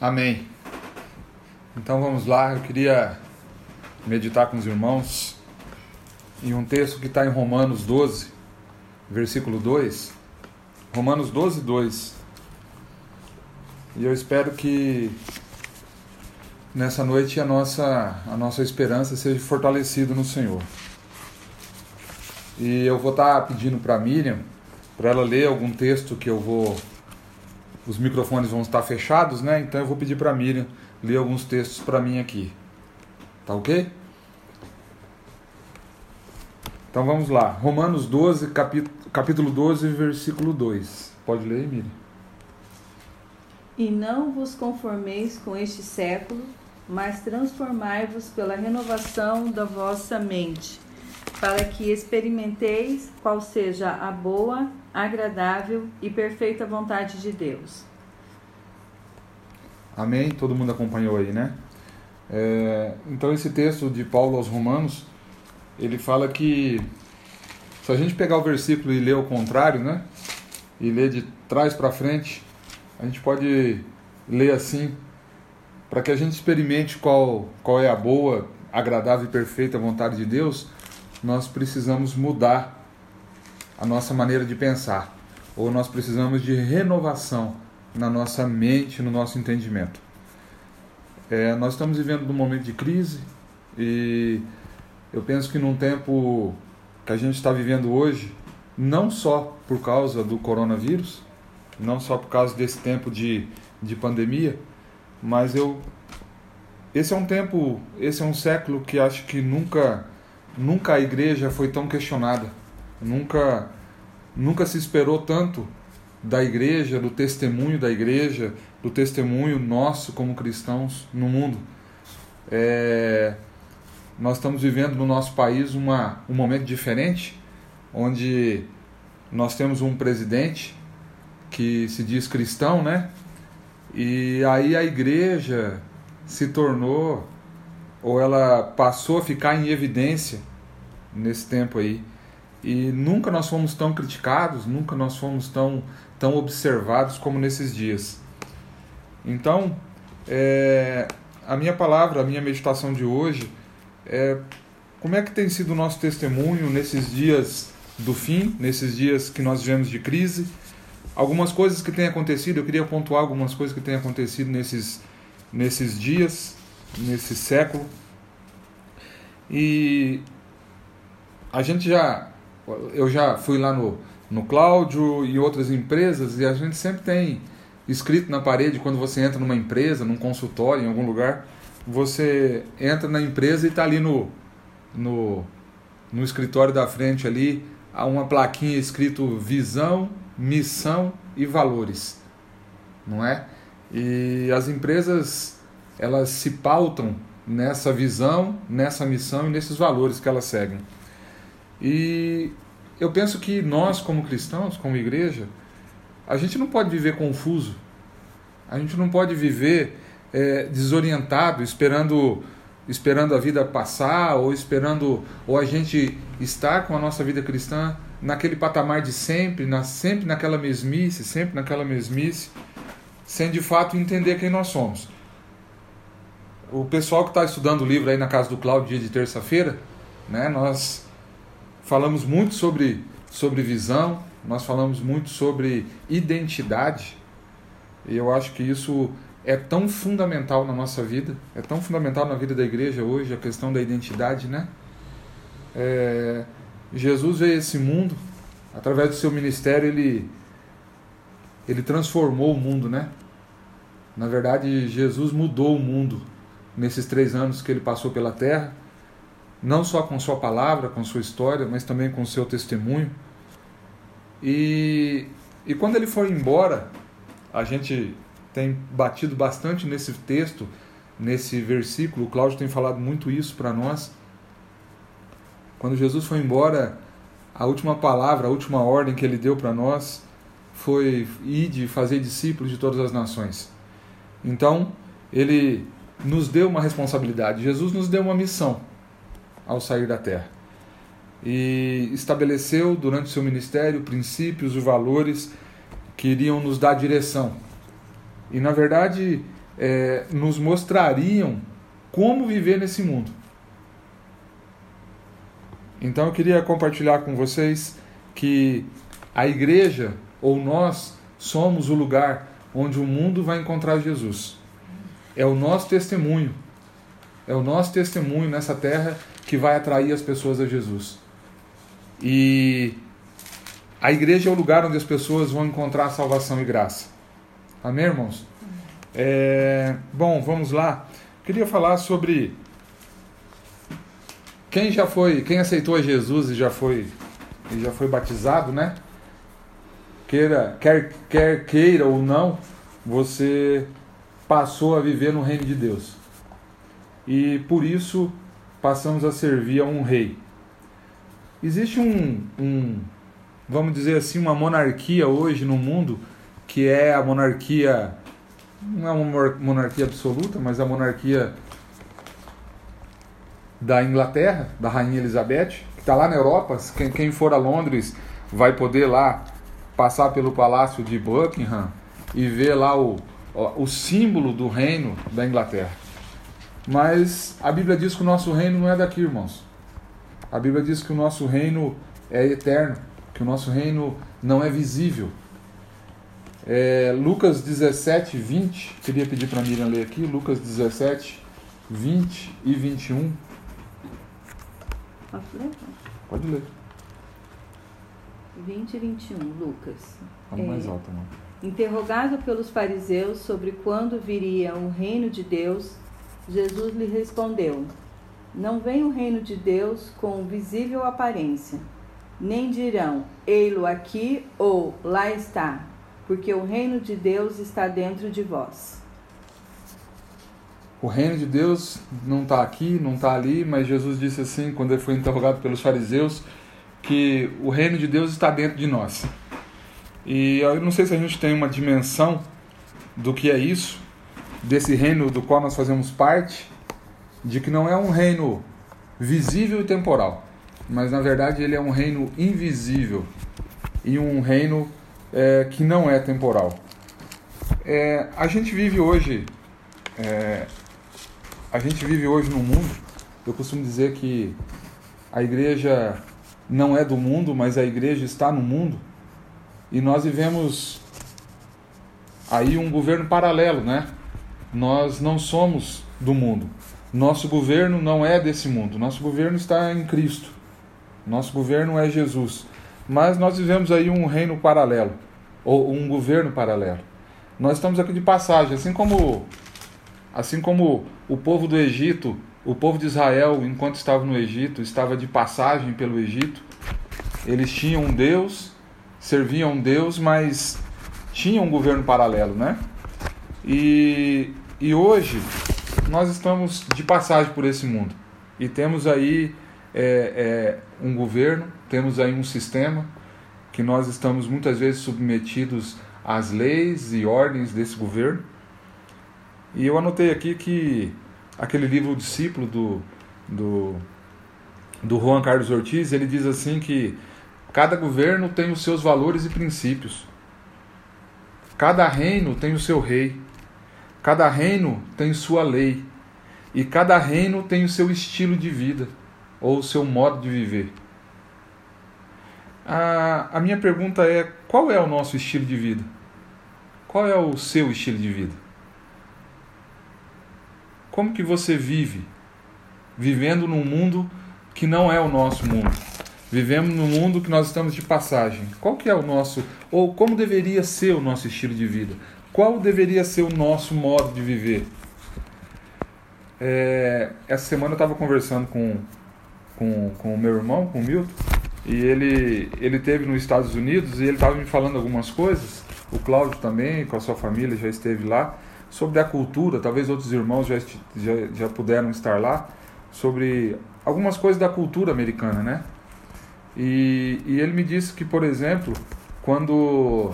Amém. Então vamos lá, eu queria meditar com os irmãos em um texto que está em Romanos 12, versículo 2. Romanos 12, 2. E eu espero que nessa noite a nossa, a nossa esperança seja fortalecida no Senhor. E eu vou estar tá pedindo para a Miriam, para ela ler algum texto que eu vou os microfones vão estar fechados, né? Então eu vou pedir para a Miriam ler alguns textos para mim aqui. Tá ok? Então vamos lá. Romanos 12, capítulo, capítulo 12, versículo 2. Pode ler, Miriam. E não vos conformeis com este século, mas transformai-vos pela renovação da vossa mente, para que experimenteis qual seja a boa, agradável e perfeita vontade de Deus. Amém? Todo mundo acompanhou aí, né? É, então, esse texto de Paulo aos Romanos, ele fala que se a gente pegar o versículo e ler o contrário, né? E ler de trás para frente, a gente pode ler assim, para que a gente experimente qual, qual é a boa, agradável e perfeita vontade de Deus, nós precisamos mudar a nossa maneira de pensar, ou nós precisamos de renovação na nossa mente, no nosso entendimento. É, nós estamos vivendo num momento de crise e eu penso que num tempo que a gente está vivendo hoje, não só por causa do coronavírus, não só por causa desse tempo de, de pandemia, mas eu esse é um tempo, esse é um século que acho que nunca nunca a igreja foi tão questionada. Nunca, nunca se esperou tanto da igreja, do testemunho da igreja, do testemunho nosso como cristãos no mundo. É, nós estamos vivendo no nosso país uma, um momento diferente, onde nós temos um presidente que se diz cristão, né? E aí a igreja se tornou, ou ela passou a ficar em evidência nesse tempo aí. E nunca nós fomos tão criticados, nunca nós fomos tão, tão observados como nesses dias. Então, é, a minha palavra, a minha meditação de hoje é como é que tem sido o nosso testemunho nesses dias do fim, nesses dias que nós vivemos de crise. Algumas coisas que têm acontecido, eu queria pontuar algumas coisas que têm acontecido nesses, nesses dias, nesse século. E a gente já eu já fui lá no, no Cláudio e outras empresas e a gente sempre tem escrito na parede quando você entra numa empresa, num consultório, em algum lugar, você entra na empresa e está ali no, no, no escritório da frente ali, há uma plaquinha escrito visão, missão e valores, não é? E as empresas elas se pautam nessa visão, nessa missão e nesses valores que elas seguem. E eu penso que nós, como cristãos, como igreja, a gente não pode viver confuso, a gente não pode viver é, desorientado, esperando esperando a vida passar ou esperando ou a gente estar com a nossa vida cristã naquele patamar de sempre, na, sempre naquela mesmice, sempre naquela mesmice, sem de fato entender quem nós somos. O pessoal que está estudando o livro aí na casa do Cláudio dia de terça-feira, né, nós falamos muito sobre, sobre visão, nós falamos muito sobre identidade, e eu acho que isso é tão fundamental na nossa vida, é tão fundamental na vida da igreja hoje, a questão da identidade, né? É, Jesus veio a esse mundo, através do seu ministério, ele, ele transformou o mundo, né? Na verdade, Jesus mudou o mundo nesses três anos que ele passou pela terra não só com sua palavra, com sua história, mas também com seu testemunho. E, e quando ele foi embora, a gente tem batido bastante nesse texto, nesse versículo, o Cláudio tem falado muito isso para nós. Quando Jesus foi embora, a última palavra, a última ordem que ele deu para nós foi ir de fazer discípulos de todas as nações. Então, ele nos deu uma responsabilidade, Jesus nos deu uma missão ao sair da terra. E estabeleceu durante seu ministério princípios e valores que iriam nos dar direção. E na verdade, é, nos mostrariam como viver nesse mundo. Então eu queria compartilhar com vocês que a igreja ou nós somos o lugar onde o mundo vai encontrar Jesus. É o nosso testemunho. É o nosso testemunho nessa terra que vai atrair as pessoas a Jesus. E a igreja é o lugar onde as pessoas vão encontrar salvação e graça. Amém, irmãos? É, bom, vamos lá. Queria falar sobre quem já foi, quem aceitou a Jesus e já foi, e já foi batizado, né? Queira, quer, quer queira ou não, você passou a viver no reino de Deus. E por isso passamos a servir a um rei. Existe um, um vamos dizer assim, uma monarquia hoje no mundo que é a monarquia não é uma monarquia absoluta, mas a monarquia da Inglaterra, da Rainha Elizabeth, que está lá na Europa. Quem, quem for a Londres vai poder lá passar pelo Palácio de Buckingham e ver lá o, o símbolo do reino da Inglaterra. Mas a Bíblia diz que o nosso reino não é daqui, irmãos. A Bíblia diz que o nosso reino é eterno, que o nosso reino não é visível. É, Lucas 17, 20, queria pedir para a Miriam ler aqui, Lucas 17, 20 e 21. Posso ler? Pode ler. 20 e 21, Lucas. Fala mais alto, mano. Interrogado pelos fariseus sobre quando viria o reino de Deus, Jesus lhe respondeu: Não vem o reino de Deus com visível aparência, nem dirão, ei-lo aqui ou lá está, porque o reino de Deus está dentro de vós. O reino de Deus não está aqui, não está ali, mas Jesus disse assim, quando ele foi interrogado pelos fariseus, que o reino de Deus está dentro de nós. E eu não sei se a gente tem uma dimensão do que é isso, desse reino do qual nós fazemos parte, de que não é um reino visível e temporal, mas na verdade ele é um reino invisível e um reino é, que não é temporal. É, a gente vive hoje, é, a gente vive hoje no mundo. Eu costumo dizer que a igreja não é do mundo, mas a igreja está no mundo. E nós vivemos aí um governo paralelo, né? Nós não somos do mundo. Nosso governo não é desse mundo. Nosso governo está em Cristo. Nosso governo é Jesus. Mas nós vivemos aí um reino paralelo, ou um governo paralelo. Nós estamos aqui de passagem, assim como assim como o povo do Egito, o povo de Israel, enquanto estava no Egito, estava de passagem pelo Egito. Eles tinham um Deus, serviam um Deus, mas tinham um governo paralelo, né? E, e hoje nós estamos de passagem por esse mundo e temos aí é, é, um governo, temos aí um sistema que nós estamos muitas vezes submetidos às leis e ordens desse governo. E eu anotei aqui que aquele livro O Discípulo do, do, do Juan Carlos Ortiz, ele diz assim que cada governo tem os seus valores e princípios. Cada reino tem o seu rei. Cada reino tem sua lei. E cada reino tem o seu estilo de vida ou o seu modo de viver. A, a minha pergunta é: qual é o nosso estilo de vida? Qual é o seu estilo de vida? Como que você vive? Vivendo num mundo que não é o nosso mundo. Vivemos num mundo que nós estamos de passagem. Qual que é o nosso, ou como deveria ser o nosso estilo de vida? Qual deveria ser o nosso modo de viver? É, essa semana eu estava conversando com, com, com o meu irmão, com o Milton, e ele, ele teve nos Estados Unidos e ele estava me falando algumas coisas. O Cláudio também, com a sua família, já esteve lá. Sobre a cultura, talvez outros irmãos já, já, já puderam estar lá. Sobre algumas coisas da cultura americana, né? E, e ele me disse que, por exemplo, quando,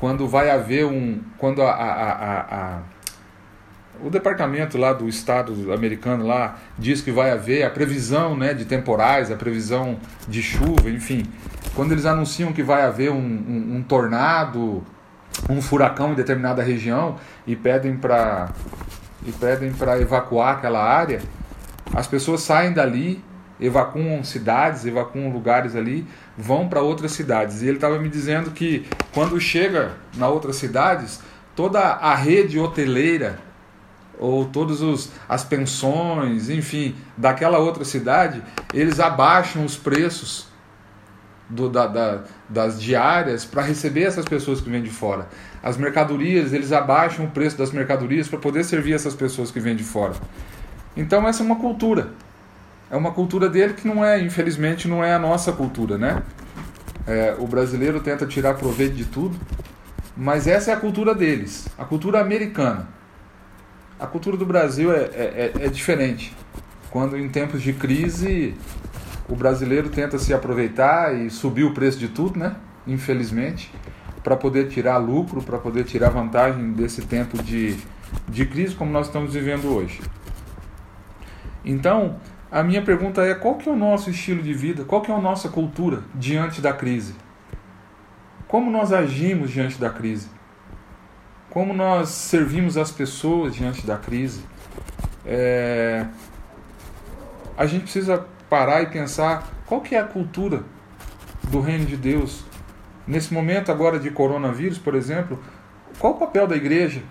quando vai haver um. Quando a, a, a, a o departamento lá do estado americano lá diz que vai haver a previsão né, de temporais, a previsão de chuva, enfim. Quando eles anunciam que vai haver um, um, um tornado um furacão em determinada região e pedem para e pedem para evacuar aquela área, as pessoas saem dali, evacuam cidades, evacuam lugares ali, vão para outras cidades. E ele estava me dizendo que quando chega na outras cidades, toda a rede hoteleira ou todas as pensões, enfim, daquela outra cidade, eles abaixam os preços do, da, da, das diárias para receber essas pessoas que vêm de fora. As mercadorias, eles abaixam o preço das mercadorias para poder servir essas pessoas que vêm de fora. Então essa é uma cultura. É uma cultura dele que não é, infelizmente, não é a nossa cultura, né? É, o brasileiro tenta tirar proveito de tudo, mas essa é a cultura deles, a cultura americana. A cultura do Brasil é, é, é, é diferente. Quando em tempos de crise o brasileiro tenta se aproveitar e subir o preço de tudo, né? Infelizmente, para poder tirar lucro, para poder tirar vantagem desse tempo de, de crise como nós estamos vivendo hoje. Então, a minha pergunta é qual que é o nosso estilo de vida, qual que é a nossa cultura diante da crise? Como nós agimos diante da crise? Como nós servimos as pessoas diante da crise? É... A gente precisa parar e pensar qual que é a cultura do reino de Deus. Nesse momento agora de coronavírus, por exemplo, qual o papel da igreja?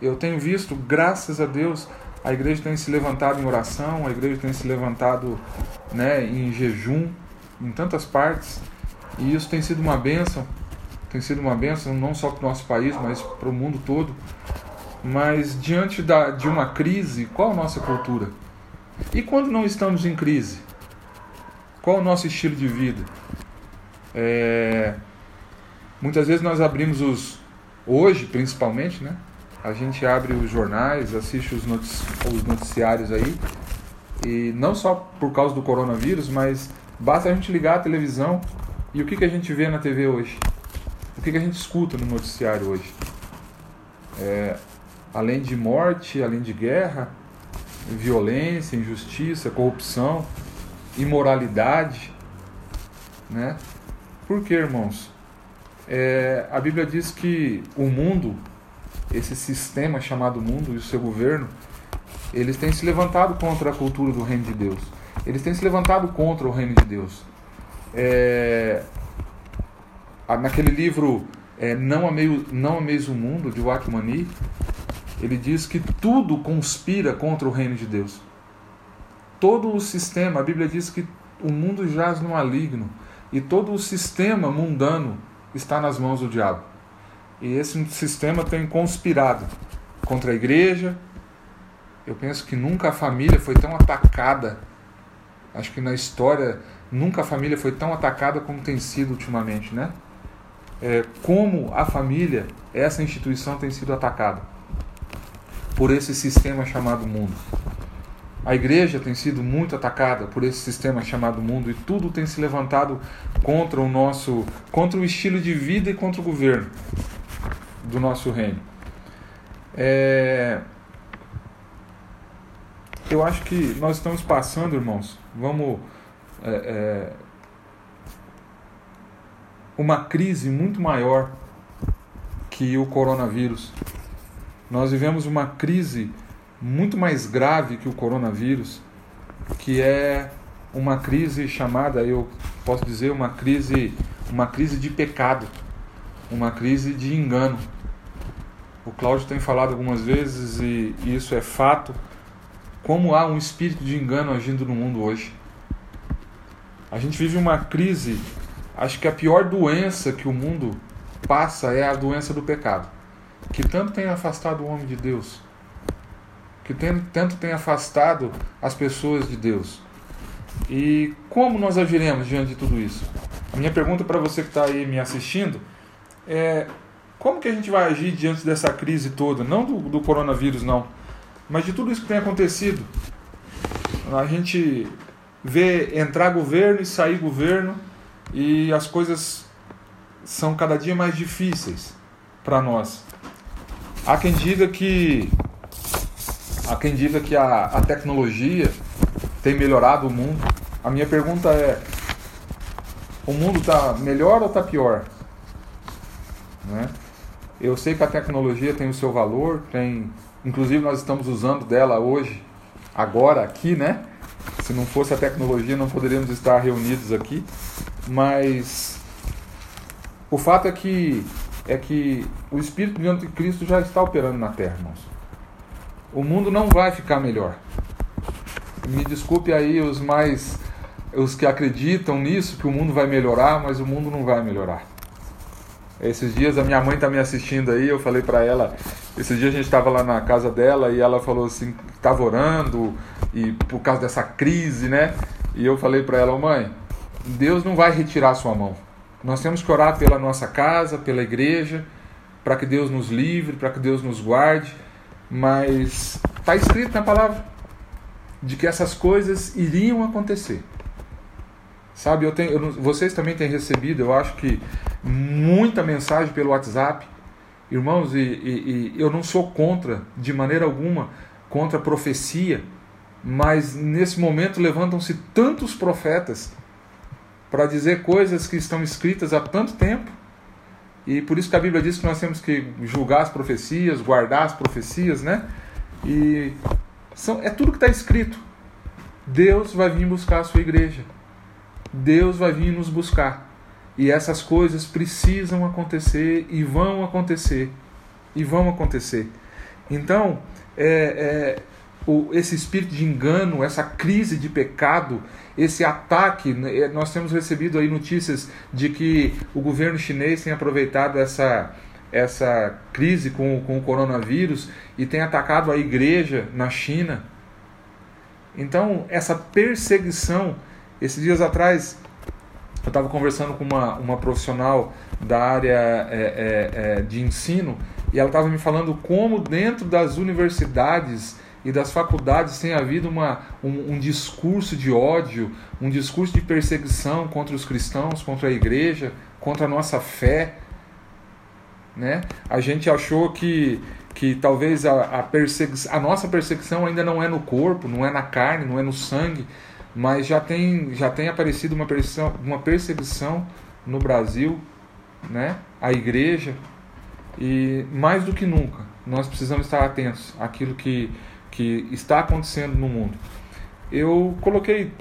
Eu tenho visto, graças a Deus, a igreja tem se levantado em oração, a igreja tem se levantado né, em jejum, em tantas partes, e isso tem sido uma bênção, tem sido uma bênção não só para o nosso país, mas para o mundo todo. Mas diante da, de uma crise, qual a nossa cultura? E quando não estamos em crise? Qual o nosso estilo de vida? É, muitas vezes nós abrimos os. Hoje, principalmente, né? A gente abre os jornais, assiste os, notici os noticiários aí. E não só por causa do coronavírus, mas basta a gente ligar a televisão e o que, que a gente vê na TV hoje? O que, que a gente escuta no noticiário hoje? É, além de morte, além de guerra, violência, injustiça, corrupção imoralidade, né? Por que, irmãos? É, a Bíblia diz que o mundo, esse sistema chamado mundo e o seu governo, eles têm se levantado contra a cultura do reino de Deus. Eles têm se levantado contra o reino de Deus. É, naquele livro é, Não, Amei, Não Ameis o Mundo, de Wakmani, ele diz que tudo conspira contra o reino de Deus todo o sistema, a Bíblia diz que o mundo jaz no maligno e todo o sistema mundano está nas mãos do diabo. E esse sistema tem conspirado contra a igreja. Eu penso que nunca a família foi tão atacada. Acho que na história nunca a família foi tão atacada como tem sido ultimamente, né? É, como a família, essa instituição tem sido atacada por esse sistema chamado mundo. A igreja tem sido muito atacada por esse sistema chamado mundo e tudo tem se levantado contra o nosso, contra o estilo de vida e contra o governo do nosso reino. É... Eu acho que nós estamos passando, irmãos, vamos é, é... uma crise muito maior que o coronavírus. Nós vivemos uma crise muito mais grave que o coronavírus, que é uma crise chamada, eu posso dizer, uma crise, uma crise de pecado, uma crise de engano. O Cláudio tem falado algumas vezes e isso é fato, como há um espírito de engano agindo no mundo hoje. A gente vive uma crise, acho que a pior doença que o mundo passa é a doença do pecado, que tanto tem afastado o homem de Deus que tem, tanto tem afastado as pessoas de Deus. E como nós agiremos diante de tudo isso? A minha pergunta para você que está aí me assistindo é como que a gente vai agir diante dessa crise toda? Não do, do coronavírus, não, mas de tudo isso que tem acontecido. A gente vê entrar governo e sair governo e as coisas são cada dia mais difíceis para nós. Há quem diga que Há quem diga que a, a tecnologia tem melhorado o mundo. A minha pergunta é: o mundo está melhor ou está pior? Né? Eu sei que a tecnologia tem o seu valor, tem, inclusive nós estamos usando dela hoje, agora aqui, né? Se não fosse a tecnologia, não poderíamos estar reunidos aqui. Mas o fato é que é que o Espírito de Anticristo já está operando na Terra, irmãos. O mundo não vai ficar melhor. Me desculpe aí os mais os que acreditam nisso que o mundo vai melhorar, mas o mundo não vai melhorar. Esses dias a minha mãe está me assistindo aí, eu falei para ela, esses dias a gente estava lá na casa dela e ela falou assim, estava orando e por causa dessa crise, né? E eu falei para ela, mãe, Deus não vai retirar sua mão. Nós temos que orar pela nossa casa, pela igreja, para que Deus nos livre, para que Deus nos guarde, mas está escrito na palavra de que essas coisas iriam acontecer. Sabe, eu tenho, eu, vocês também têm recebido, eu acho que muita mensagem pelo WhatsApp. Irmãos, e, e, e eu não sou contra, de maneira alguma, contra a profecia, mas nesse momento levantam-se tantos profetas para dizer coisas que estão escritas há tanto tempo. E por isso que a Bíblia diz que nós temos que julgar as profecias, guardar as profecias, né? E são, é tudo que está escrito. Deus vai vir buscar a sua igreja. Deus vai vir nos buscar. E essas coisas precisam acontecer e vão acontecer. E vão acontecer. Então, é, é, o, esse espírito de engano, essa crise de pecado, esse ataque, né, é, nós temos recebido aí notícias de que o governo chinês tem aproveitado essa, essa crise com, com o coronavírus e tem atacado a igreja na China. Então, essa perseguição, esses dias atrás, eu estava conversando com uma, uma profissional da área é, é, é de ensino e ela estava me falando como dentro das universidades e das faculdades tem havido uma, um, um, discurso de ódio, um discurso de perseguição contra os cristãos, contra a igreja, contra a nossa fé. Né? A gente achou que, que talvez a, a, perseguição, a nossa perseguição ainda não é no corpo, não é na carne, não é no sangue, mas já tem, já tem aparecido uma perseguição, uma perseguição no Brasil, né? a igreja, e mais do que nunca nós precisamos estar atentos àquilo que que está acontecendo no mundo. Eu coloquei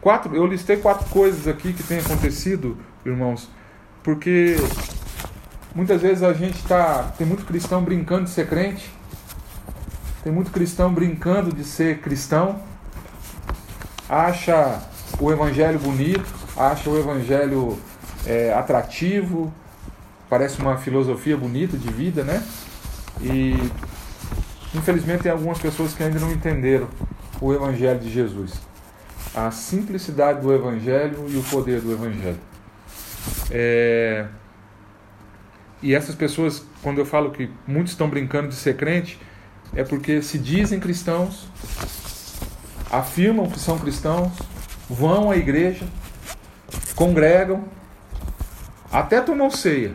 quatro, eu listei quatro coisas aqui que têm acontecido, irmãos, porque muitas vezes a gente está, tem muito cristão brincando de ser crente, tem muito cristão brincando de ser cristão, acha o evangelho bonito, acha o evangelho é, atrativo, parece uma filosofia bonita de vida, né? E Infelizmente, tem algumas pessoas que ainda não entenderam o Evangelho de Jesus. A simplicidade do Evangelho e o poder do Evangelho. É... E essas pessoas, quando eu falo que muitos estão brincando de ser crente, é porque se dizem cristãos, afirmam que são cristãos, vão à igreja, congregam, até tomam ceia,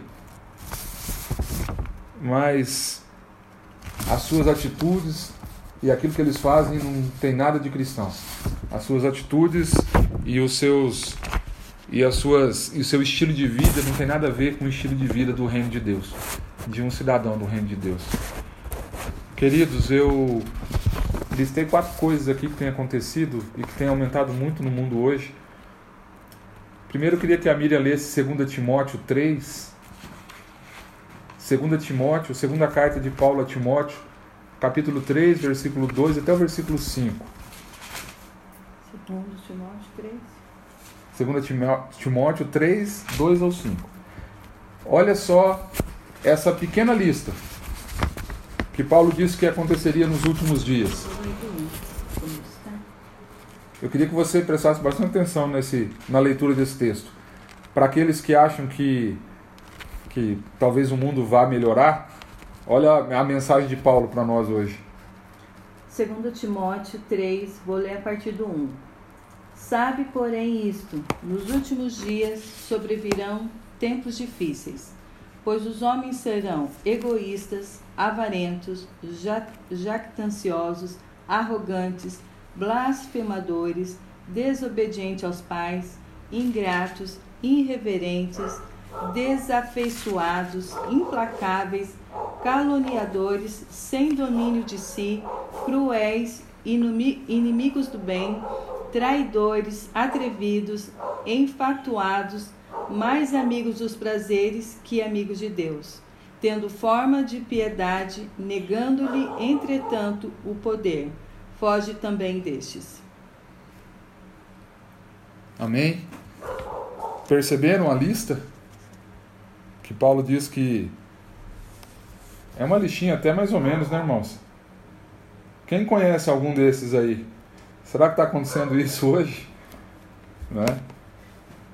mas as suas atitudes e aquilo que eles fazem não tem nada de cristão. As suas atitudes e os seus e as suas e o seu estilo de vida não tem nada a ver com o estilo de vida do reino de Deus, de um cidadão do reino de Deus. Queridos, eu listei quatro coisas aqui que têm acontecido e que têm aumentado muito no mundo hoje. Primeiro eu queria que a Miriam lesse 2 Timóteo 3, 2 Timóteo, segunda carta de Paulo a Timóteo, capítulo 3, versículo 2 até o versículo 5. 2 Timóteo 3. 2 Timóteo 3, 2 ao 5. Olha só essa pequena lista que Paulo disse que aconteceria nos últimos dias. Eu queria que você prestasse bastante atenção nesse, na leitura desse texto. Para aqueles que acham que que talvez o mundo vá melhorar, olha a mensagem de Paulo para nós hoje. 2 Timóteo 3, vou ler a partir do 1. Sabe, porém, isto: nos últimos dias sobrevirão tempos difíceis, pois os homens serão egoístas, avarentos, jactanciosos, arrogantes, blasfemadores, desobedientes aos pais, ingratos, irreverentes, desafeiçoados, implacáveis, caluniadores, sem domínio de si, cruéis, inimigos do bem, traidores, atrevidos, enfatuados, mais amigos dos prazeres que amigos de Deus, tendo forma de piedade, negando-lhe, entretanto, o poder. Foge também destes. Amém? Perceberam a lista? Que Paulo diz que é uma listinha até mais ou menos, né, irmãos? Quem conhece algum desses aí? Será que está acontecendo isso hoje? Né?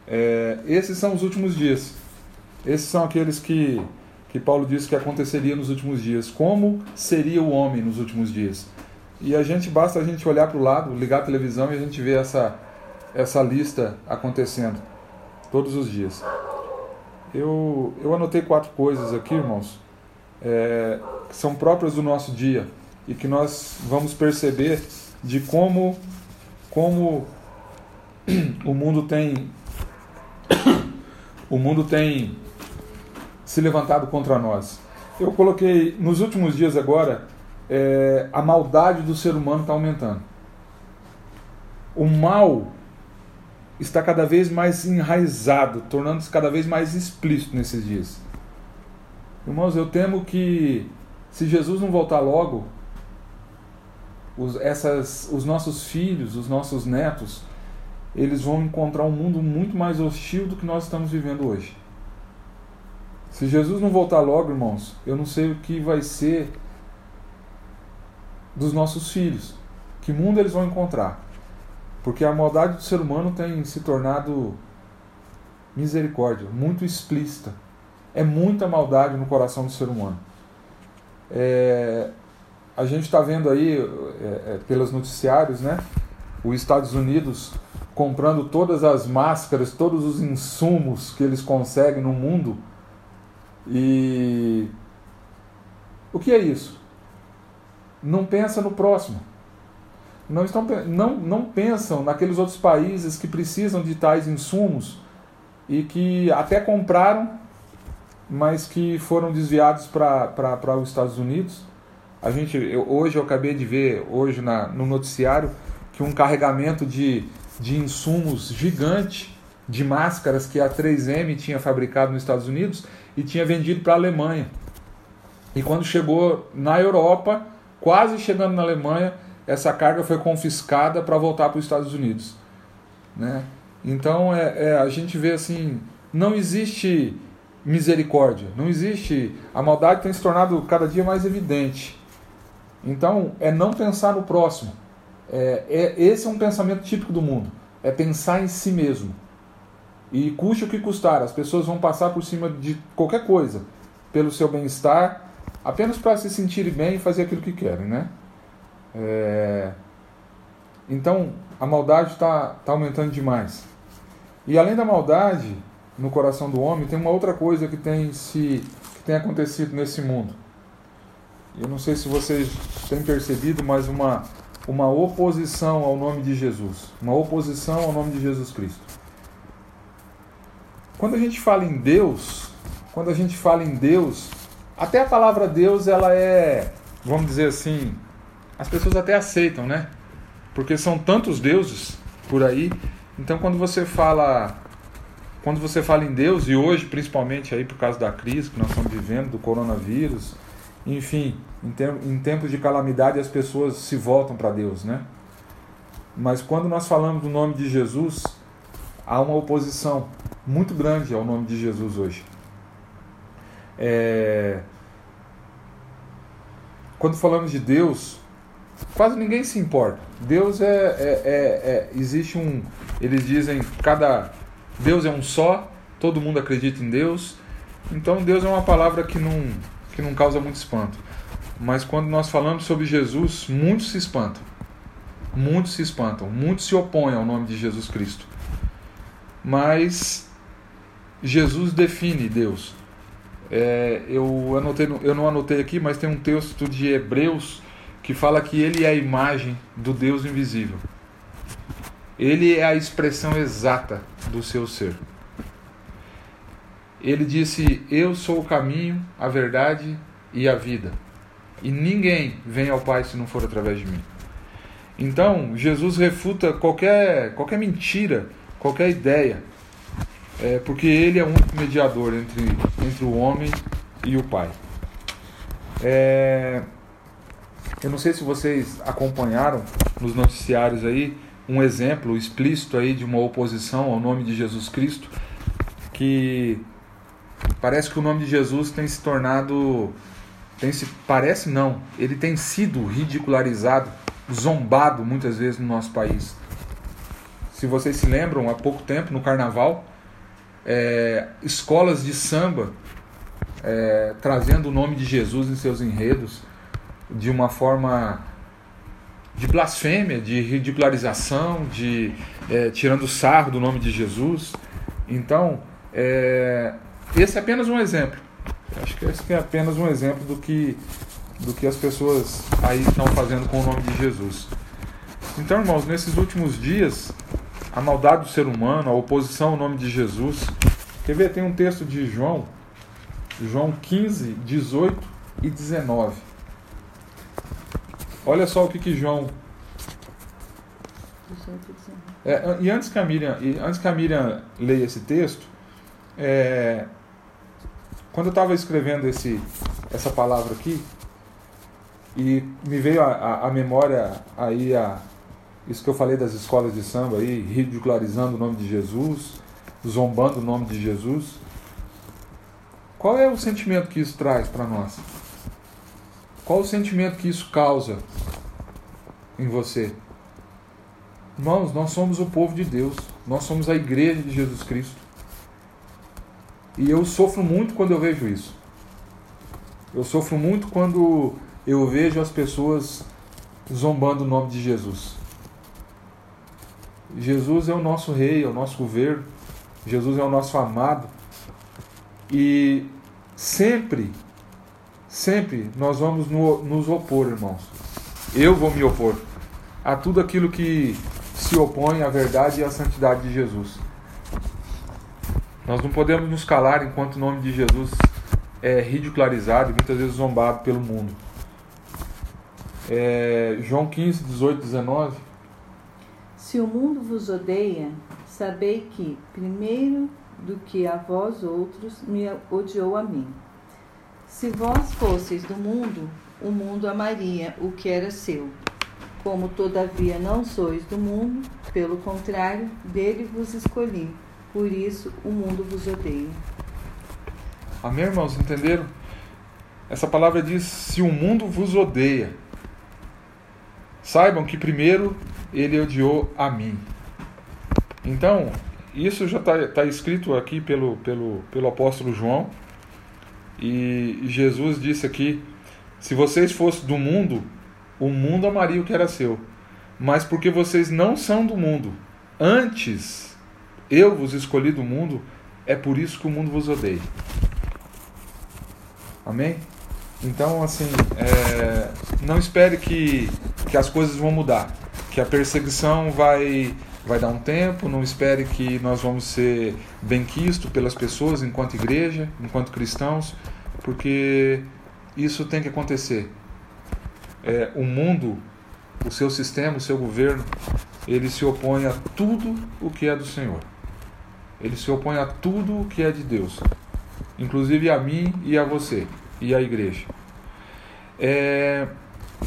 É, esses são os últimos dias. Esses são aqueles que, que Paulo disse que aconteceria nos últimos dias. Como seria o homem nos últimos dias? E a gente basta a gente olhar para o lado, ligar a televisão e a gente vê essa, essa lista acontecendo todos os dias. Eu, eu anotei quatro coisas aqui, irmãos, é, que são próprias do nosso dia e que nós vamos perceber de como, como o mundo tem o mundo tem se levantado contra nós. Eu coloquei nos últimos dias agora é, a maldade do ser humano está aumentando. O mal está cada vez mais enraizado, tornando-se cada vez mais explícito nesses dias. Irmãos, eu temo que se Jesus não voltar logo, os, essas, os nossos filhos, os nossos netos, eles vão encontrar um mundo muito mais hostil do que nós estamos vivendo hoje. Se Jesus não voltar logo, irmãos, eu não sei o que vai ser dos nossos filhos. Que mundo eles vão encontrar? Porque a maldade do ser humano tem se tornado misericórdia, muito explícita. É muita maldade no coração do ser humano. É, a gente está vendo aí, é, é, pelos noticiários, né? Os Estados Unidos comprando todas as máscaras, todos os insumos que eles conseguem no mundo. E o que é isso? Não pensa no próximo. Não, estão, não, não pensam naqueles outros países que precisam de tais insumos e que até compraram, mas que foram desviados para os Estados Unidos a gente, eu, hoje eu acabei de ver, hoje na, no noticiário, que um carregamento de, de insumos gigante de máscaras que a 3M tinha fabricado nos Estados Unidos e tinha vendido para a Alemanha. E quando chegou na Europa, quase chegando na Alemanha, essa carga foi confiscada para voltar para os Estados Unidos. Né? Então é, é, a gente vê assim, não existe misericórdia, não existe. A maldade tem se tornado cada dia mais evidente. Então, é não pensar no próximo. É, é, esse é um pensamento típico do mundo. É pensar em si mesmo. E custe o que custar, as pessoas vão passar por cima de qualquer coisa pelo seu bem-estar, apenas para se sentirem bem e fazer aquilo que querem, né? É... Então, a maldade está tá aumentando demais. E além da maldade no coração do homem, tem uma outra coisa que tem, se, que tem acontecido nesse mundo eu não sei se vocês têm percebido, mas uma, uma oposição ao nome de Jesus, uma oposição ao nome de Jesus Cristo. Quando a gente fala em Deus, quando a gente fala em Deus, até a palavra Deus ela é, vamos dizer assim, as pessoas até aceitam, né? Porque são tantos deuses por aí. Então quando você fala quando você fala em Deus e hoje principalmente aí por causa da crise que nós estamos vivendo do coronavírus, enfim, em, em tempos de calamidade as pessoas se voltam para Deus, né? Mas quando nós falamos do nome de Jesus, há uma oposição muito grande ao nome de Jesus hoje. É... Quando falamos de Deus, quase ninguém se importa. Deus é, é, é, é, existe um, eles dizem cada Deus é um só, todo mundo acredita em Deus. Então Deus é uma palavra que não que não causa muito espanto. Mas quando nós falamos sobre Jesus, muitos se espantam. Muitos se espantam, muitos se opõem ao nome de Jesus Cristo. Mas Jesus define Deus. É, eu, anotei, eu não anotei aqui, mas tem um texto de Hebreus que fala que ele é a imagem do Deus invisível. Ele é a expressão exata do seu ser. Ele disse: Eu sou o caminho, a verdade e a vida. E ninguém vem ao Pai se não for através de mim. Então, Jesus refuta qualquer, qualquer mentira, qualquer ideia, é, porque ele é o único mediador entre, entre o homem e o Pai. É, eu não sei se vocês acompanharam nos noticiários aí um exemplo explícito aí de uma oposição ao nome de Jesus Cristo, que parece que o nome de Jesus tem se tornado tem se parece não, ele tem sido ridicularizado, zombado muitas vezes no nosso país. Se vocês se lembram, há pouco tempo no Carnaval, é, escolas de samba é, trazendo o nome de Jesus em seus enredos de uma forma de blasfêmia, de ridicularização, de é, tirando sarro do nome de Jesus. Então, é, esse é apenas um exemplo. Acho que esse é apenas um exemplo do que, do que as pessoas aí estão fazendo com o nome de Jesus. Então, irmãos, nesses últimos dias, a maldade do ser humano, a oposição ao nome de Jesus. Quer ver? Tem um texto de João, João 15, 18 e 19. Olha só o que, que João. É, e antes que a Miriam, antes que a Miriam leia esse texto, é, quando eu estava escrevendo esse, essa palavra aqui, e me veio a, memória aí a, isso que eu falei das escolas de samba aí, ridicularizando o nome de Jesus, zombando o nome de Jesus. Qual é o sentimento que isso traz para nós? Qual o sentimento que isso causa em você? Irmãos, nós somos o povo de Deus, nós somos a igreja de Jesus Cristo. E eu sofro muito quando eu vejo isso. Eu sofro muito quando eu vejo as pessoas zombando o nome de Jesus. Jesus é o nosso rei, é o nosso governo. Jesus é o nosso amado. E sempre, sempre nós vamos nos opor, irmãos. Eu vou me opor a tudo aquilo que se opõe à verdade e à santidade de Jesus. Nós não podemos nos calar enquanto o nome de Jesus é ridicularizado e muitas vezes zombado pelo mundo. É, João 15, 18, 19. Se o mundo vos odeia, sabei que, primeiro do que a vós outros, me odiou a mim. Se vós fosseis do mundo, o mundo amaria o que era seu. Como todavia não sois do mundo, pelo contrário, dele vos escolhi por isso o mundo vos odeia. Amém, irmãos? Entenderam? Essa palavra diz: se o mundo vos odeia, saibam que primeiro ele odiou a mim. Então, isso já está tá escrito aqui pelo, pelo, pelo apóstolo João. E Jesus disse aqui: se vocês fossem do mundo, o mundo amaria o que era seu. Mas porque vocês não são do mundo, antes eu vos escolhi do mundo, é por isso que o mundo vos odeia. Amém? Então, assim, é, não espere que, que as coisas vão mudar, que a perseguição vai, vai dar um tempo, não espere que nós vamos ser benquistos pelas pessoas enquanto igreja, enquanto cristãos, porque isso tem que acontecer. É, o mundo, o seu sistema, o seu governo, ele se opõe a tudo o que é do Senhor. Ele se opõe a tudo o que é de Deus, inclusive a mim e a você e a igreja. É,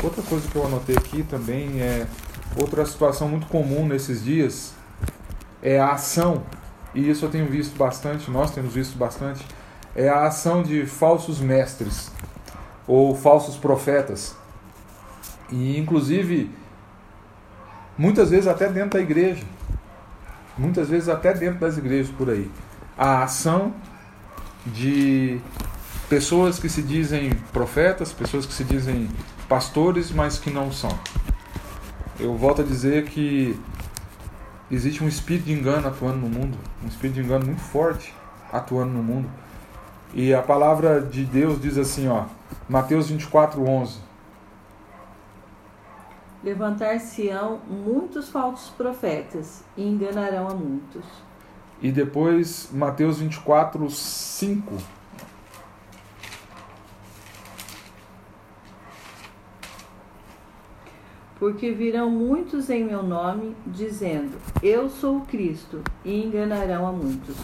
outra coisa que eu anotei aqui também é outra situação muito comum nesses dias é a ação, e isso eu tenho visto bastante, nós temos visto bastante, é a ação de falsos mestres ou falsos profetas. E inclusive muitas vezes até dentro da igreja muitas vezes até dentro das igrejas por aí, a ação de pessoas que se dizem profetas, pessoas que se dizem pastores, mas que não são. Eu volto a dizer que existe um espírito de engano atuando no mundo, um espírito de engano muito forte atuando no mundo. E a palavra de Deus diz assim, ó, Mateus 24, 11. Levantar-se-ão muitos falsos profetas e enganarão a muitos. e depois Mateus 24, 5. Porque virão muitos em meu nome, dizendo: Eu sou o Cristo, e enganarão a muitos.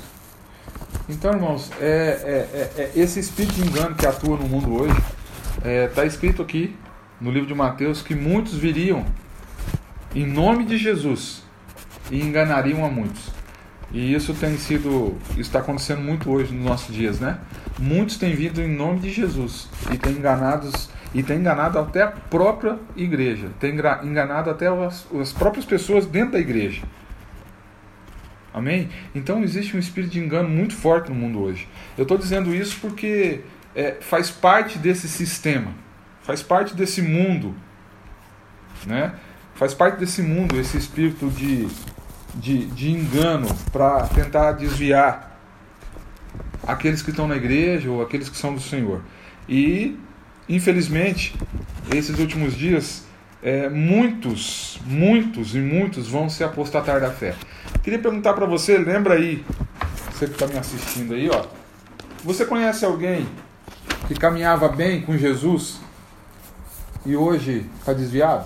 Então, irmãos, é, é, é, é esse espírito de engano que atua no mundo hoje, está é, escrito aqui no livro de Mateus que muitos viriam em nome de Jesus e enganariam a muitos. E isso tem sido, está acontecendo muito hoje nos nossos dias, né? Muitos têm vindo em nome de Jesus e têm enganados e tem enganado até a própria igreja, tem enganado até as, as próprias pessoas dentro da igreja. Amém? Então existe um espírito de engano muito forte no mundo hoje. Eu estou dizendo isso porque é, faz parte desse sistema, faz parte desse mundo, né? Faz parte desse mundo esse espírito de, de, de engano para tentar desviar aqueles que estão na igreja ou aqueles que são do Senhor. E Infelizmente, esses últimos dias, é, muitos, muitos e muitos vão se apostatar da fé. Queria perguntar para você, lembra aí, você que está me assistindo aí, ó. Você conhece alguém que caminhava bem com Jesus e hoje está desviado?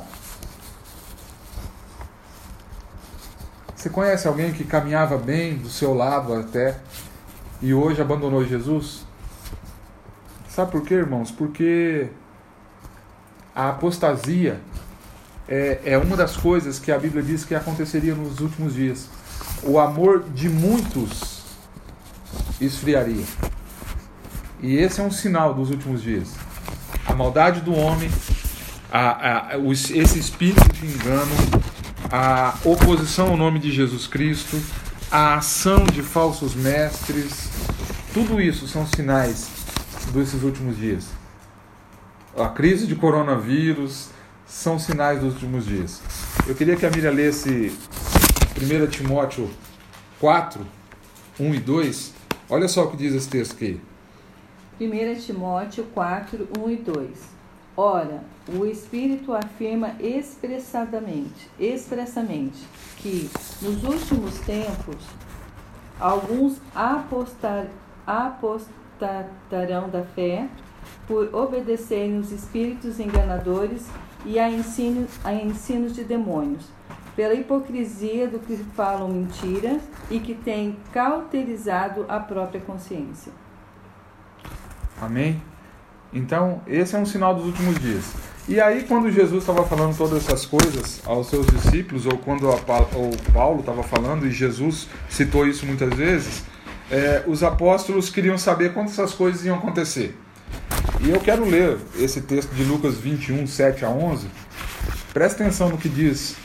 Você conhece alguém que caminhava bem do seu lado até e hoje abandonou Jesus? Sabe por quê, irmãos? Porque a apostasia é, é uma das coisas que a Bíblia diz que aconteceria nos últimos dias. O amor de muitos esfriaria. E esse é um sinal dos últimos dias. A maldade do homem, a, a, esse espírito de engano, a oposição ao nome de Jesus Cristo, a ação de falsos mestres, tudo isso são sinais desses últimos dias. A crise de coronavírus são sinais dos últimos dias. Eu queria que a Miriam lesse 1 Timóteo 4, 1 e 2. Olha só o que diz esse texto aqui. 1 Timóteo 4, 1 e 2. Ora, o Espírito afirma expressadamente, expressamente que nos últimos tempos alguns apostar, apostatarão da fé por obedecerem os espíritos enganadores e a ensinos, a ensinos de demônios, pela hipocrisia do que falam mentira e que têm cauterizado a própria consciência. Amém? Então, esse é um sinal dos últimos dias. E aí, quando Jesus estava falando todas essas coisas aos seus discípulos, ou quando o Paulo estava falando, e Jesus citou isso muitas vezes, é, os apóstolos queriam saber quando essas coisas iam acontecer. E eu quero ler esse texto de Lucas 21, 7 a 11. Presta atenção no que diz.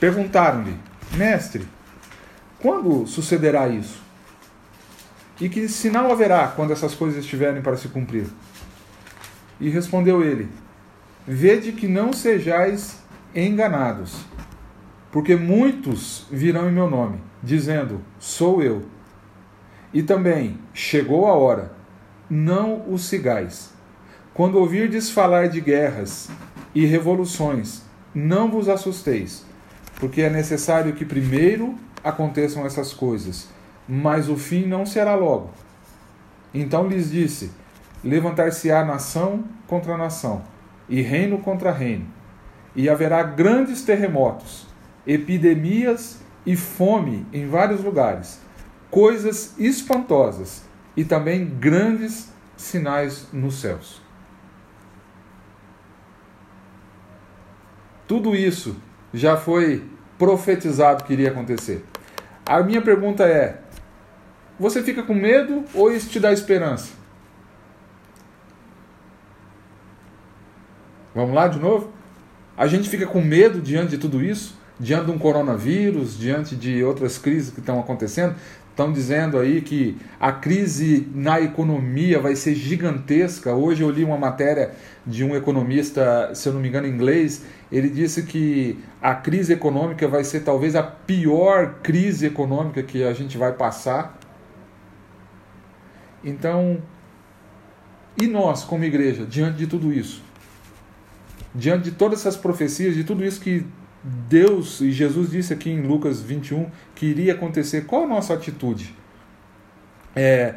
Perguntaram-lhe, mestre, quando sucederá isso? E que sinal haverá quando essas coisas estiverem para se cumprir? E respondeu ele: Vede que não sejais enganados, porque muitos virão em meu nome, dizendo: Sou eu e também, chegou a hora, não os sigais. Quando ouvirdes falar de guerras e revoluções, não vos assusteis, porque é necessário que primeiro aconteçam essas coisas, mas o fim não será logo. Então lhes disse: Levantar-se-á nação contra nação, e reino contra reino, e haverá grandes terremotos, epidemias e fome em vários lugares coisas espantosas e também grandes sinais nos céus. Tudo isso já foi profetizado que iria acontecer. A minha pergunta é: você fica com medo ou isso te dá esperança? Vamos lá de novo? A gente fica com medo diante de tudo isso? Diante de um coronavírus, diante de outras crises que estão acontecendo? Estão dizendo aí que a crise na economia vai ser gigantesca. Hoje eu li uma matéria de um economista, se eu não me engano, inglês. Ele disse que a crise econômica vai ser talvez a pior crise econômica que a gente vai passar. Então, e nós, como igreja, diante de tudo isso? Diante de todas essas profecias, de tudo isso que Deus e Jesus disse aqui em Lucas 21 que iria acontecer, qual a nossa atitude? É,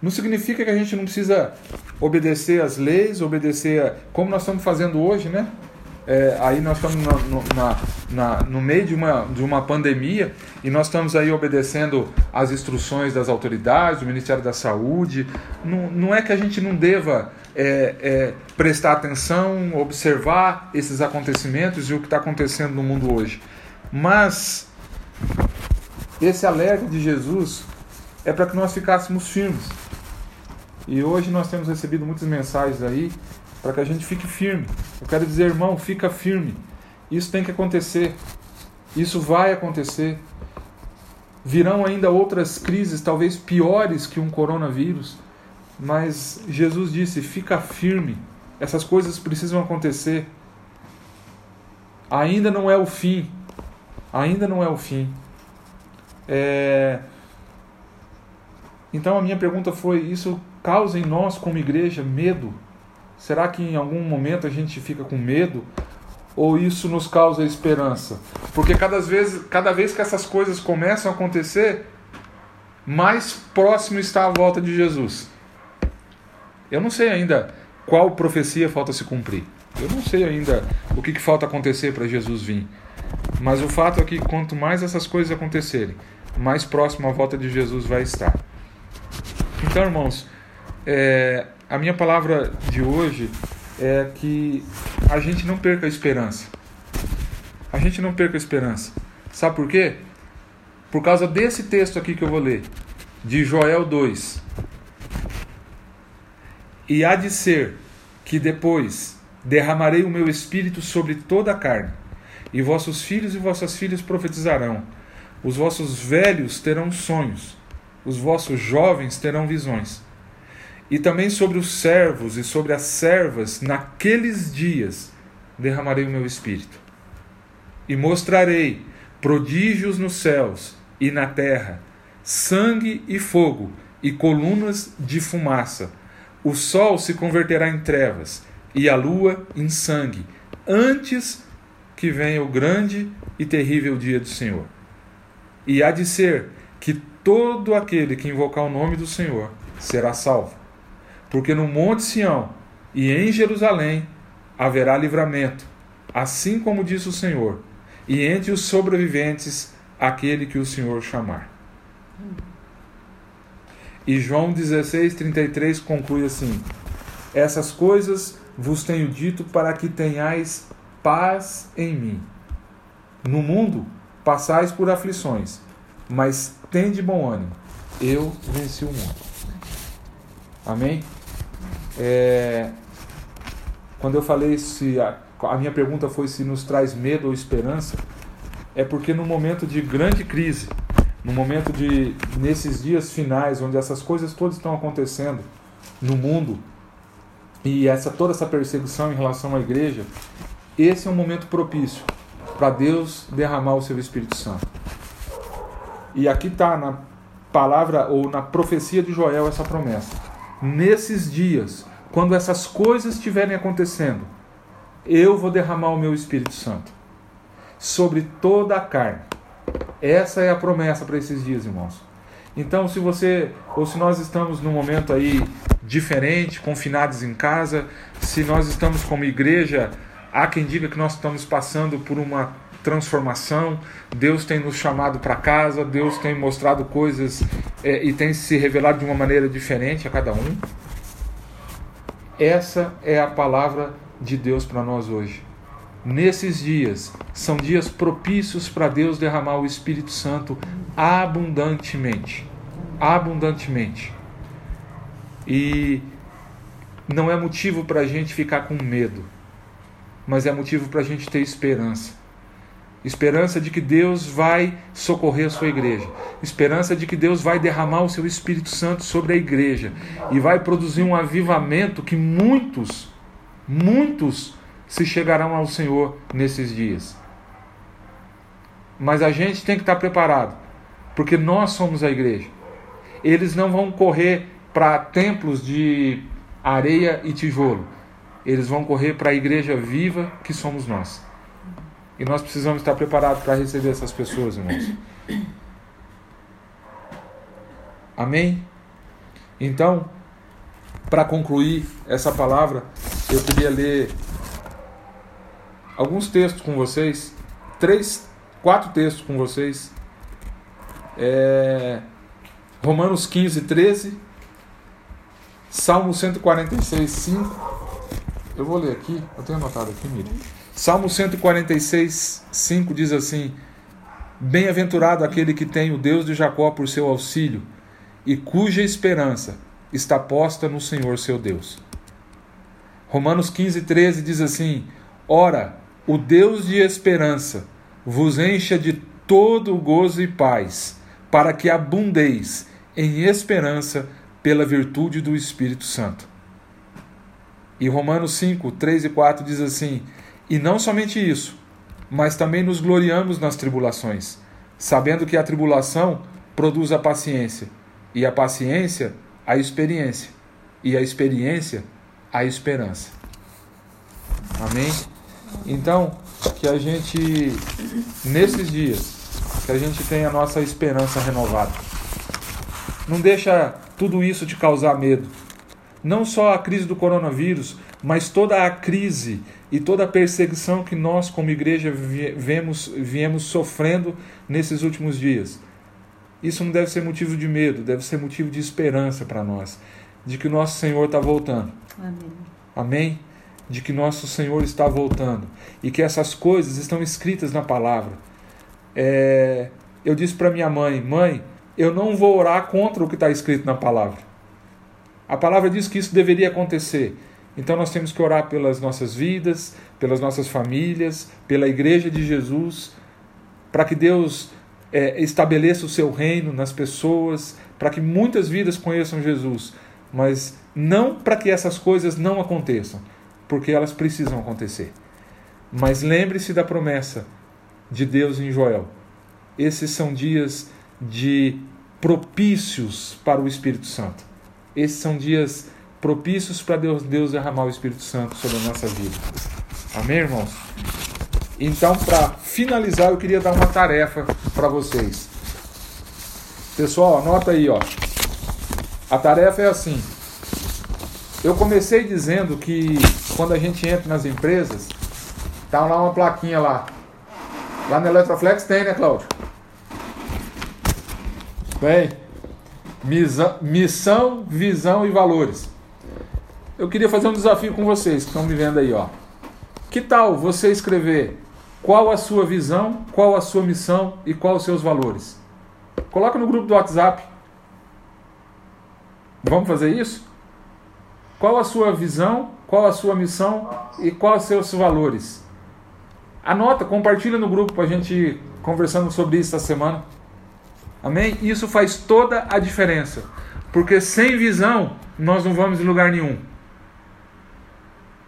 não significa que a gente não precisa obedecer às leis, obedecer, a, como nós estamos fazendo hoje, né? É, aí nós estamos no, na, na, no meio de uma, de uma pandemia e nós estamos aí obedecendo às instruções das autoridades, do Ministério da Saúde. Não, não é que a gente não deva é, é, prestar atenção, observar esses acontecimentos e o que está acontecendo no mundo hoje. Mas esse alerta de Jesus é para que nós ficássemos firmes. E hoje nós temos recebido muitas mensagens aí para que a gente fique firme. Eu quero dizer, irmão, fica firme. Isso tem que acontecer. Isso vai acontecer. Virão ainda outras crises, talvez piores que um coronavírus. Mas Jesus disse: fica firme. Essas coisas precisam acontecer. Ainda não é o fim. Ainda não é o fim. É... Então a minha pergunta foi: isso causa em nós, como igreja, medo? Será que em algum momento a gente fica com medo? Ou isso nos causa esperança? Porque cada vez, cada vez que essas coisas começam a acontecer, mais próximo está a volta de Jesus. Eu não sei ainda qual profecia falta se cumprir. Eu não sei ainda o que, que falta acontecer para Jesus vir. Mas o fato é que quanto mais essas coisas acontecerem, mais próximo a volta de Jesus vai estar. Então, irmãos, é, a minha palavra de hoje é que a gente não perca a esperança. A gente não perca a esperança. Sabe por quê? Por causa desse texto aqui que eu vou ler, de Joel 2. E há de ser que depois derramarei o meu espírito sobre toda a carne, e vossos filhos e vossas filhas profetizarão, os vossos velhos terão sonhos, os vossos jovens terão visões e também sobre os servos e sobre as servas, naqueles dias derramarei o meu espírito. E mostrarei prodígios nos céus e na terra, sangue e fogo, e colunas de fumaça. O sol se converterá em trevas, e a lua em sangue, antes que venha o grande e terrível dia do Senhor. E há de ser que todo aquele que invocar o nome do Senhor será salvo porque no Monte Sião e em Jerusalém haverá livramento, assim como diz o Senhor, e entre os sobreviventes aquele que o Senhor chamar. E João 16:33 conclui assim: Essas coisas vos tenho dito para que tenhais paz em mim. No mundo passais por aflições, mas tende bom ânimo. Eu venci o mundo. Amém? É, quando eu falei se a, a minha pergunta foi se nos traz medo ou esperança, é porque no momento de grande crise, no momento de nesses dias finais onde essas coisas todas estão acontecendo no mundo e essa toda essa perseguição em relação à igreja, esse é um momento propício para Deus derramar o seu Espírito Santo. E aqui está na palavra ou na profecia de Joel essa promessa. Nesses dias quando essas coisas estiverem acontecendo, eu vou derramar o meu Espírito Santo sobre toda a carne. Essa é a promessa para esses dias, irmãos. Então, se você ou se nós estamos num momento aí diferente, confinados em casa, se nós estamos como igreja, há quem diga que nós estamos passando por uma transformação, Deus tem nos chamado para casa, Deus tem mostrado coisas é, e tem se revelado de uma maneira diferente a cada um. Essa é a palavra de Deus para nós hoje. Nesses dias, são dias propícios para Deus derramar o Espírito Santo abundantemente. Abundantemente. E não é motivo para a gente ficar com medo, mas é motivo para a gente ter esperança. Esperança de que Deus vai socorrer a sua igreja. Esperança de que Deus vai derramar o seu Espírito Santo sobre a igreja e vai produzir um avivamento que muitos, muitos se chegarão ao Senhor nesses dias. Mas a gente tem que estar preparado, porque nós somos a igreja. Eles não vão correr para templos de areia e tijolo. Eles vão correr para a igreja viva que somos nós. E nós precisamos estar preparados para receber essas pessoas, irmãos. Amém? Então, para concluir essa palavra, eu queria ler alguns textos com vocês, três, quatro textos com vocês. É, Romanos 15, 13, Salmo 146, 5. Eu vou ler aqui, eu tenho anotado aqui, Miriam. Salmo 146, 5 diz assim: Bem-aventurado aquele que tem o Deus de Jacó por seu auxílio e cuja esperança está posta no Senhor seu Deus. Romanos 15, 13 diz assim: Ora, o Deus de esperança vos encha de todo gozo e paz, para que abundeis em esperança pela virtude do Espírito Santo. E Romanos 5, 3 e 4 diz assim: e não somente isso, mas também nos gloriamos nas tribulações, sabendo que a tribulação produz a paciência, e a paciência, a experiência, e a experiência, a esperança. Amém? Então, que a gente, nesses dias, que a gente tenha a nossa esperança renovada. Não deixa tudo isso te causar medo. Não só a crise do coronavírus, mas toda a crise e toda a perseguição que nós, como igreja, viemos, viemos sofrendo nesses últimos dias. Isso não deve ser motivo de medo, deve ser motivo de esperança para nós, de que o nosso Senhor está voltando. Amém. Amém? De que nosso Senhor está voltando e que essas coisas estão escritas na palavra. É, eu disse para minha mãe: Mãe, eu não vou orar contra o que está escrito na palavra. A palavra diz que isso deveria acontecer. Então nós temos que orar pelas nossas vidas, pelas nossas famílias, pela Igreja de Jesus, para que Deus é, estabeleça o seu reino nas pessoas, para que muitas vidas conheçam Jesus, mas não para que essas coisas não aconteçam, porque elas precisam acontecer. Mas lembre-se da promessa de Deus em Joel. Esses são dias de propícios para o Espírito Santo. Esses são dias propícios para Deus, Deus derramar o Espírito Santo sobre a nossa vida. Amém, irmãos? Então, para finalizar, eu queria dar uma tarefa para vocês. Pessoal, anota aí, ó. A tarefa é assim. Eu comecei dizendo que quando a gente entra nas empresas, tá lá uma plaquinha lá. Lá na Eletroflex tem, né, Cláudio? Bem, missão, visão e valores eu queria fazer um desafio com vocês que estão me vendo aí, ó. Que tal você escrever qual a sua visão, qual a sua missão e qual os seus valores? Coloca no grupo do WhatsApp. Vamos fazer isso? Qual a sua visão, qual a sua missão e quais os seus valores? Anota, compartilha no grupo para a gente conversando sobre isso essa semana. Amém? Isso faz toda a diferença. Porque sem visão nós não vamos em lugar nenhum.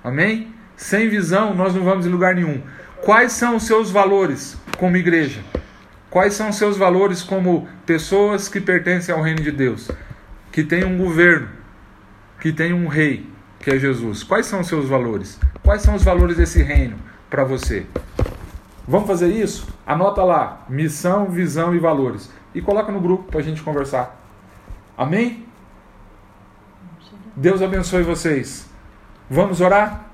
Amém? Sem visão, nós não vamos em lugar nenhum. Quais são os seus valores como igreja? Quais são os seus valores como pessoas que pertencem ao reino de Deus? Que tem um governo, que tem um rei, que é Jesus. Quais são os seus valores? Quais são os valores desse reino para você? Vamos fazer isso? Anota lá: missão, visão e valores. E coloca no grupo para a gente conversar. Amém? Deus abençoe vocês. Vamos orar?